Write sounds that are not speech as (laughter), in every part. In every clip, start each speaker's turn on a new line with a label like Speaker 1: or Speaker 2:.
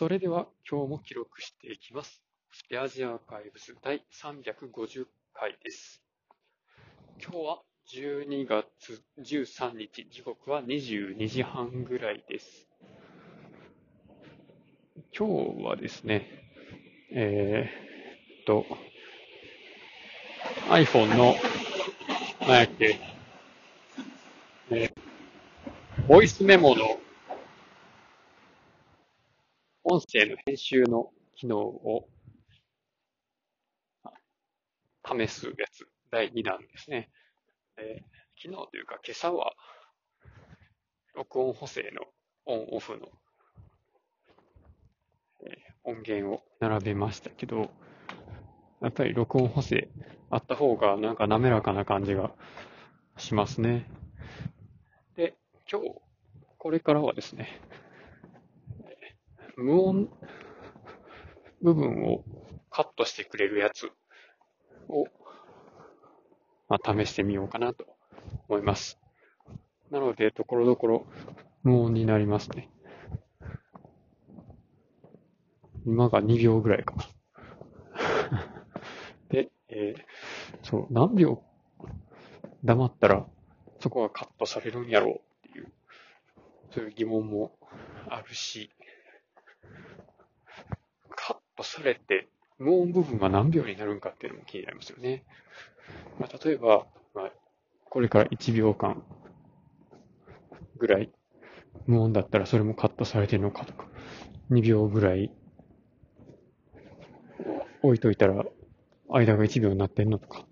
Speaker 1: それでは今日も記録していきます。スペアジアアーカイブス第350回です。今日は12月13日、時刻は22時半ぐらいです。今日はですね、えーっと、iPhone の、なんやっけ、えーボイスメモの音声の編集の機能を試すやつ、第2弾ですね。えー昨日というか今朝は、録音補正のオンオフの、えー音源を並べましたけど、やっぱり録音補正あった方がなんか滑らかな感じがしますね。で、今日、これからはですね、無音部分をカットしてくれるやつを、まあ、試してみようかなと思います。なので、ところどころ無音になりますね。今が2秒ぐらいか。(laughs) で、えーそう、何秒黙ったらそこがカットされるんやろうっていう、そういう疑問もあるし、カットされて無音部分が何秒になるんかっていうのも気になりますよね。まあ、例えば、まあ、これから1秒間ぐらい無音だったらそれもカットされてるのかとか、2秒ぐらい置いといたら間が1秒になってんのとか。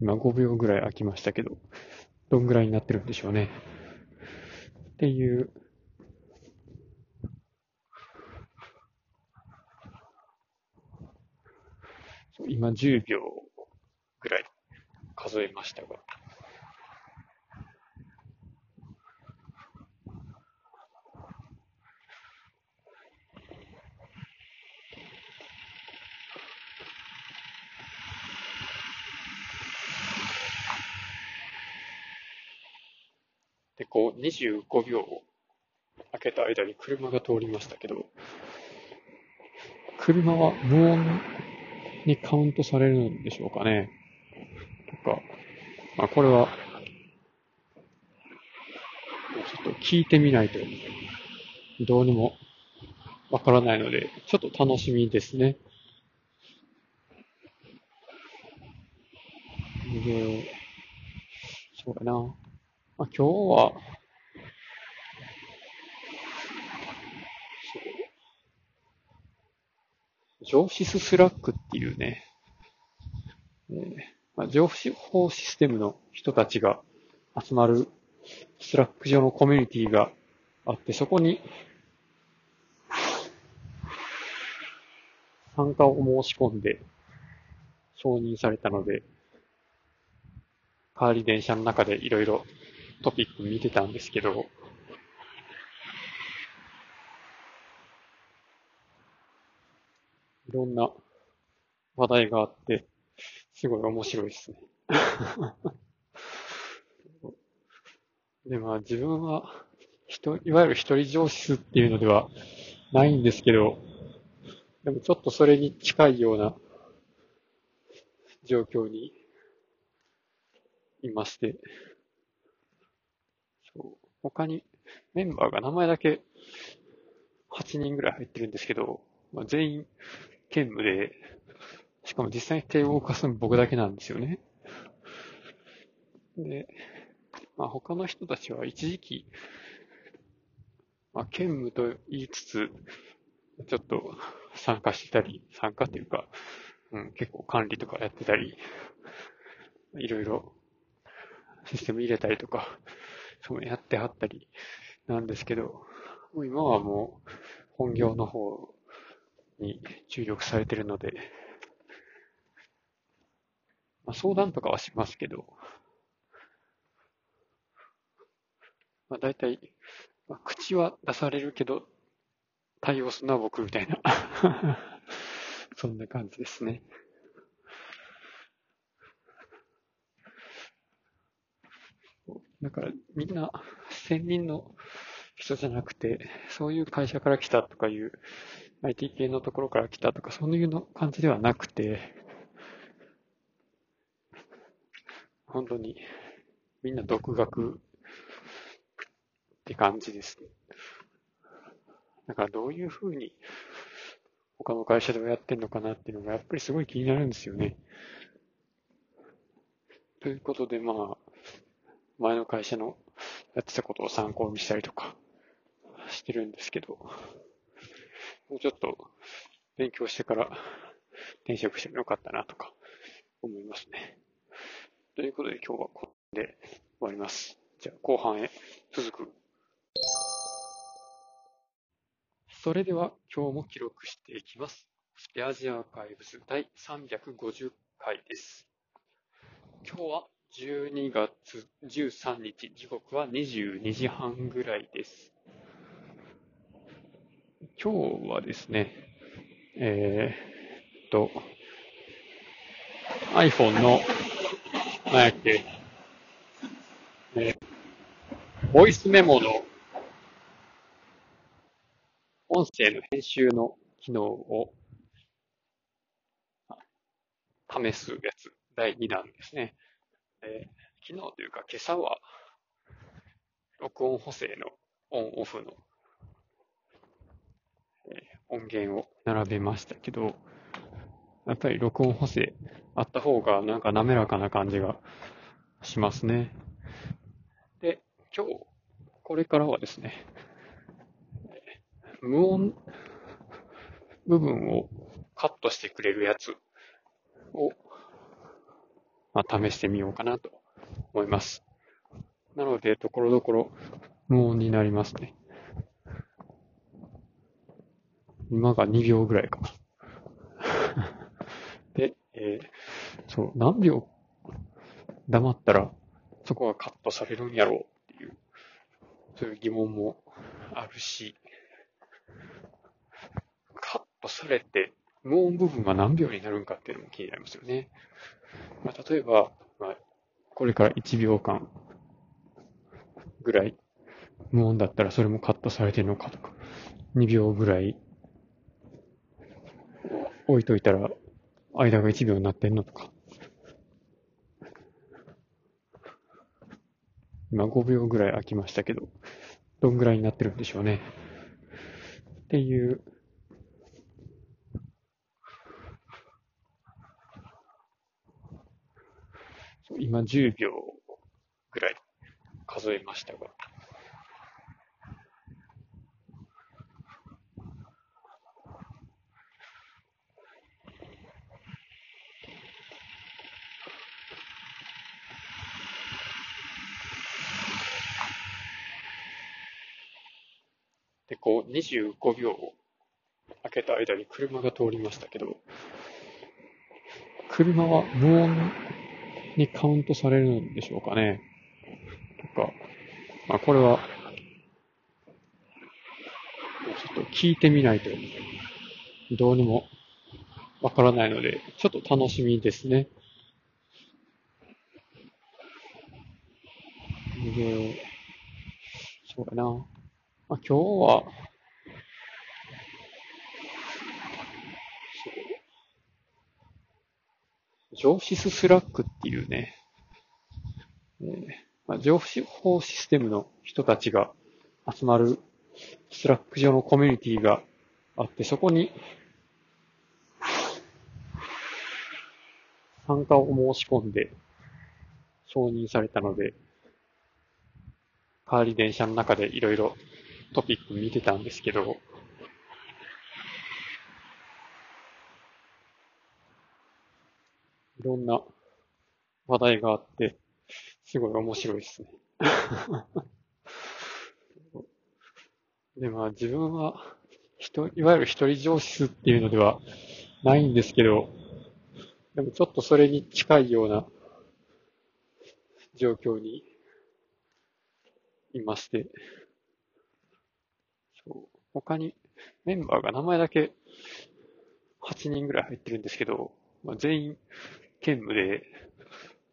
Speaker 1: 今5秒ぐらい空きましたけど、どんぐらいになってるんでしょうね。っていう、そう今10秒ぐらい数えましたが。で、こう25秒を空けた間に車が通りましたけど、車は無音にカウントされるんでしょうかね。とか、まあこれは、ちょっと聞いてみないと、どうにもわからないので、ちょっと楽しみですね。で、そうやな。まあ、今日は、そう、情シススラックっていうね、えーまあ、情報システムの人たちが集まるスラック上のコミュニティがあって、そこに参加を申し込んで承認されたので、帰り電車の中でいろいろトピック見てたんですけど、ろんな話題があって、すごい面白いですね。(laughs) で、まあ自分は、人、いわゆる一人上司っていうのではないんですけど、でもちょっとそれに近いような状況にいまして、そう他にメンバーが名前だけ8人ぐらい入ってるんですけど、まあ、全員兼務で、しかも実際に手を動かすの僕だけなんですよね。で、まあ他の人たちは一時期、まあ兼務と言いつつ、ちょっと参加してたり、参加っていうか、うん、結構管理とかやってたり、いろいろシステム入れたりとか、そうやってはったりなんですけど、もう今はもう本業の方に注力されてるので、まあ、相談とかはしますけど、まあ、大体、まあ、口は出されるけど、対応するのは僕みたいな、(laughs) そんな感じですね。だからみんな専任の人じゃなくて、そういう会社から来たとかいう、IT 系のところから来たとか、そういうの感じではなくて、本当にみんな独学って感じです。だからどういうふうに他の会社ではやってんのかなっていうのがやっぱりすごい気になるんですよね。ということでまあ、前の会社のやってたことを参考にしたりとかしてるんですけど、もうちょっと勉強してから転職してもよかったなとか思いますね。ということで今日はここで終わります。じゃあ後半へ続く。それでは今日も記録していきます。スペアジアーカイブス第350回です。今日は12月13日、時刻は22時半ぐらいです。今日はですね、えー、っと、iPhone の、なんやっけ、えー、ボイスメモの音声の編集の機能を試すやつ、第2弾ですね。えー、昨日というか今朝は、録音補正のオンオフの音源を並べましたけど、やっぱり録音補正あった方がなんか滑らかな感じがしますね。で、今日、これからはですね、無音部分をカットしてくれるやつを、まあ、試してみようかなと思います。なので、ところどころ無音になりますね。今が2秒ぐらいか。(laughs) で、えー、そう、何秒？黙ったらそこがカットされるんやろうっていう、そういう疑問もあるし、カットされて無音部分が何秒になるんかっていうのも気になりますよね。まあ、例えば、まあ、これから1秒間ぐらい無音だったらそれもカットされてるのかとか、2秒ぐらい置いといたら、間が1秒になってんのとか。今5秒ぐらい空きましたけど、どんぐらいになってるんでしょうね。っていう、今10秒ぐらい数えましたが、こう、25秒開けた間に車が通りましたけど、車は無音にカウントされるんでしょうかね。とか、まあ、これは、ちょっと聞いてみないと、どうにもわからないので、ちょっと楽しみですね。で、そうやな。今日は、情シススラックっていうね、えーまあ、情報システムの人たちが集まるスラック上のコミュニティがあって、そこに参加を申し込んで承認されたので、帰り電車の中でいろいろトピック見てたんですけど、いろんな話題があって、すごい面白いですね。(laughs) で、まあ自分は、人、いわゆる一人上司っていうのではないんですけど、でもちょっとそれに近いような状況にいまして、そう他にメンバーが名前だけ8人ぐらい入ってるんですけど、まあ、全員兼務で、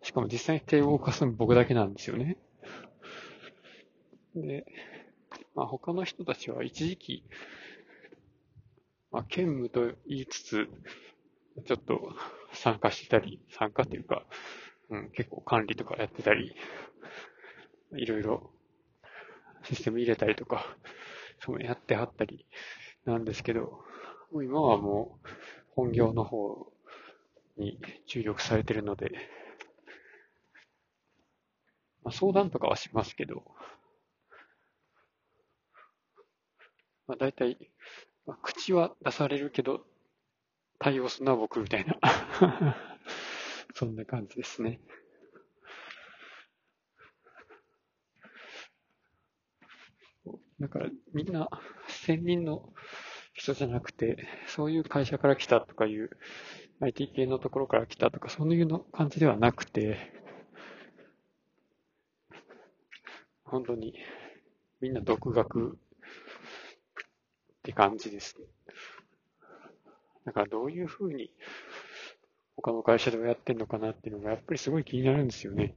Speaker 1: しかも実際に手を動かすの僕だけなんですよね。で、まあ他の人たちは一時期、まあ兼務と言いつつ、ちょっと参加してたり、参加っていうか、うん、結構管理とかやってたり、いろいろシステム入れたりとか、そうやってはったりなんですけど、もう今はもう本業の方に注力されてるので、まあ、相談とかはしますけど、まあ、大体、まあ、口は出されるけど、対応するのは僕みたいな (laughs) そんな感じですね。だからみんな専任の人じゃなくて、そういう会社から来たとかいう IT 系のところから来たとか、そういうの感じではなくて、本当にみんな独学って感じですね。だからどういうふうに他の会社ではやってんのかなっていうのがやっぱりすごい気になるんですよね。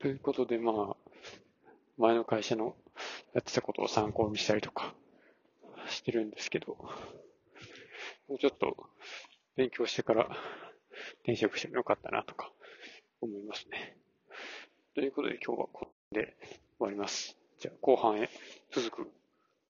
Speaker 1: ということでまあ、前の会社のやってたことを参考にしたりとかしてるんですけど、もうちょっと勉強してから転職してもよかったなとか思いますね。ということで今日はこれで終わります。じゃあ後半へ続く。